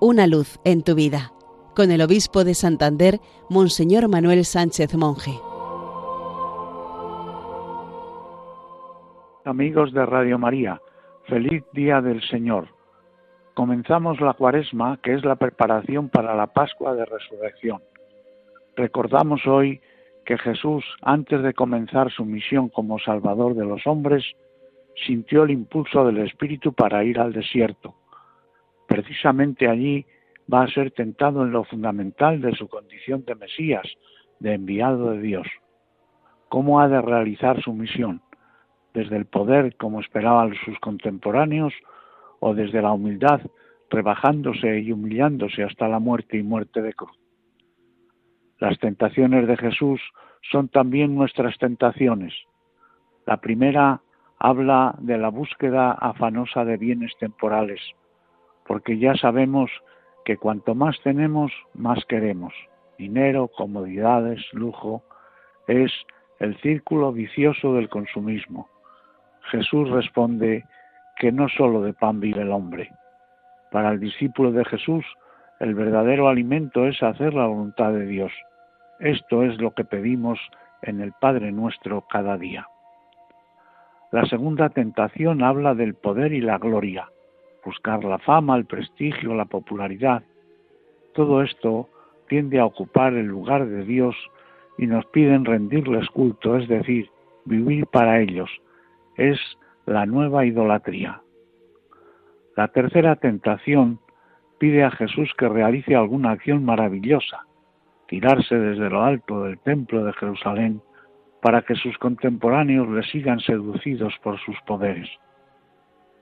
Una luz en tu vida, con el obispo de Santander, Monseñor Manuel Sánchez Monje. Amigos de Radio María, feliz día del Señor. Comenzamos la cuaresma, que es la preparación para la Pascua de Resurrección. Recordamos hoy que Jesús, antes de comenzar su misión como Salvador de los hombres, sintió el impulso del Espíritu para ir al desierto. Precisamente allí va a ser tentado en lo fundamental de su condición de Mesías, de enviado de Dios. ¿Cómo ha de realizar su misión? ¿Desde el poder, como esperaban sus contemporáneos, o desde la humildad, rebajándose y humillándose hasta la muerte y muerte de cruz? Las tentaciones de Jesús son también nuestras tentaciones. La primera habla de la búsqueda afanosa de bienes temporales, porque ya sabemos que cuanto más tenemos, más queremos. Dinero, comodidades, lujo, es el círculo vicioso del consumismo. Jesús responde que no sólo de pan vive el hombre. Para el discípulo de Jesús, el verdadero alimento es hacer la voluntad de Dios. Esto es lo que pedimos en el Padre nuestro cada día. La segunda tentación habla del poder y la gloria, buscar la fama, el prestigio, la popularidad. Todo esto tiende a ocupar el lugar de Dios y nos piden rendirles culto, es decir, vivir para ellos. Es la nueva idolatría. La tercera tentación pide a Jesús que realice alguna acción maravillosa, tirarse desde lo alto del templo de Jerusalén para que sus contemporáneos le sigan seducidos por sus poderes.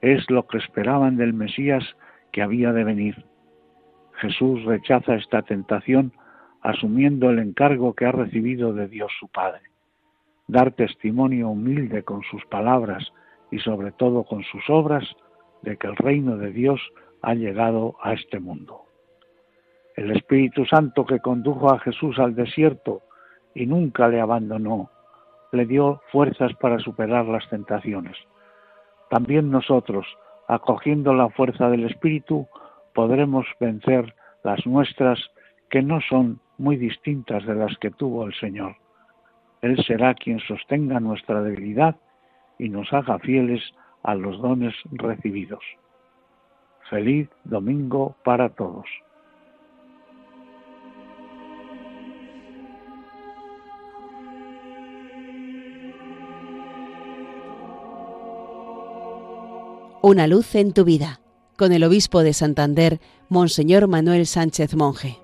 Es lo que esperaban del Mesías que había de venir. Jesús rechaza esta tentación asumiendo el encargo que ha recibido de Dios su Padre, dar testimonio humilde con sus palabras y sobre todo con sus obras de que el reino de Dios ha llegado a este mundo. El Espíritu Santo que condujo a Jesús al desierto y nunca le abandonó, le dio fuerzas para superar las tentaciones. También nosotros, acogiendo la fuerza del Espíritu, podremos vencer las nuestras que no son muy distintas de las que tuvo el Señor. Él será quien sostenga nuestra debilidad y nos haga fieles a los dones recibidos. Feliz domingo para todos. Una luz en tu vida, con el obispo de Santander, Monseñor Manuel Sánchez Monje.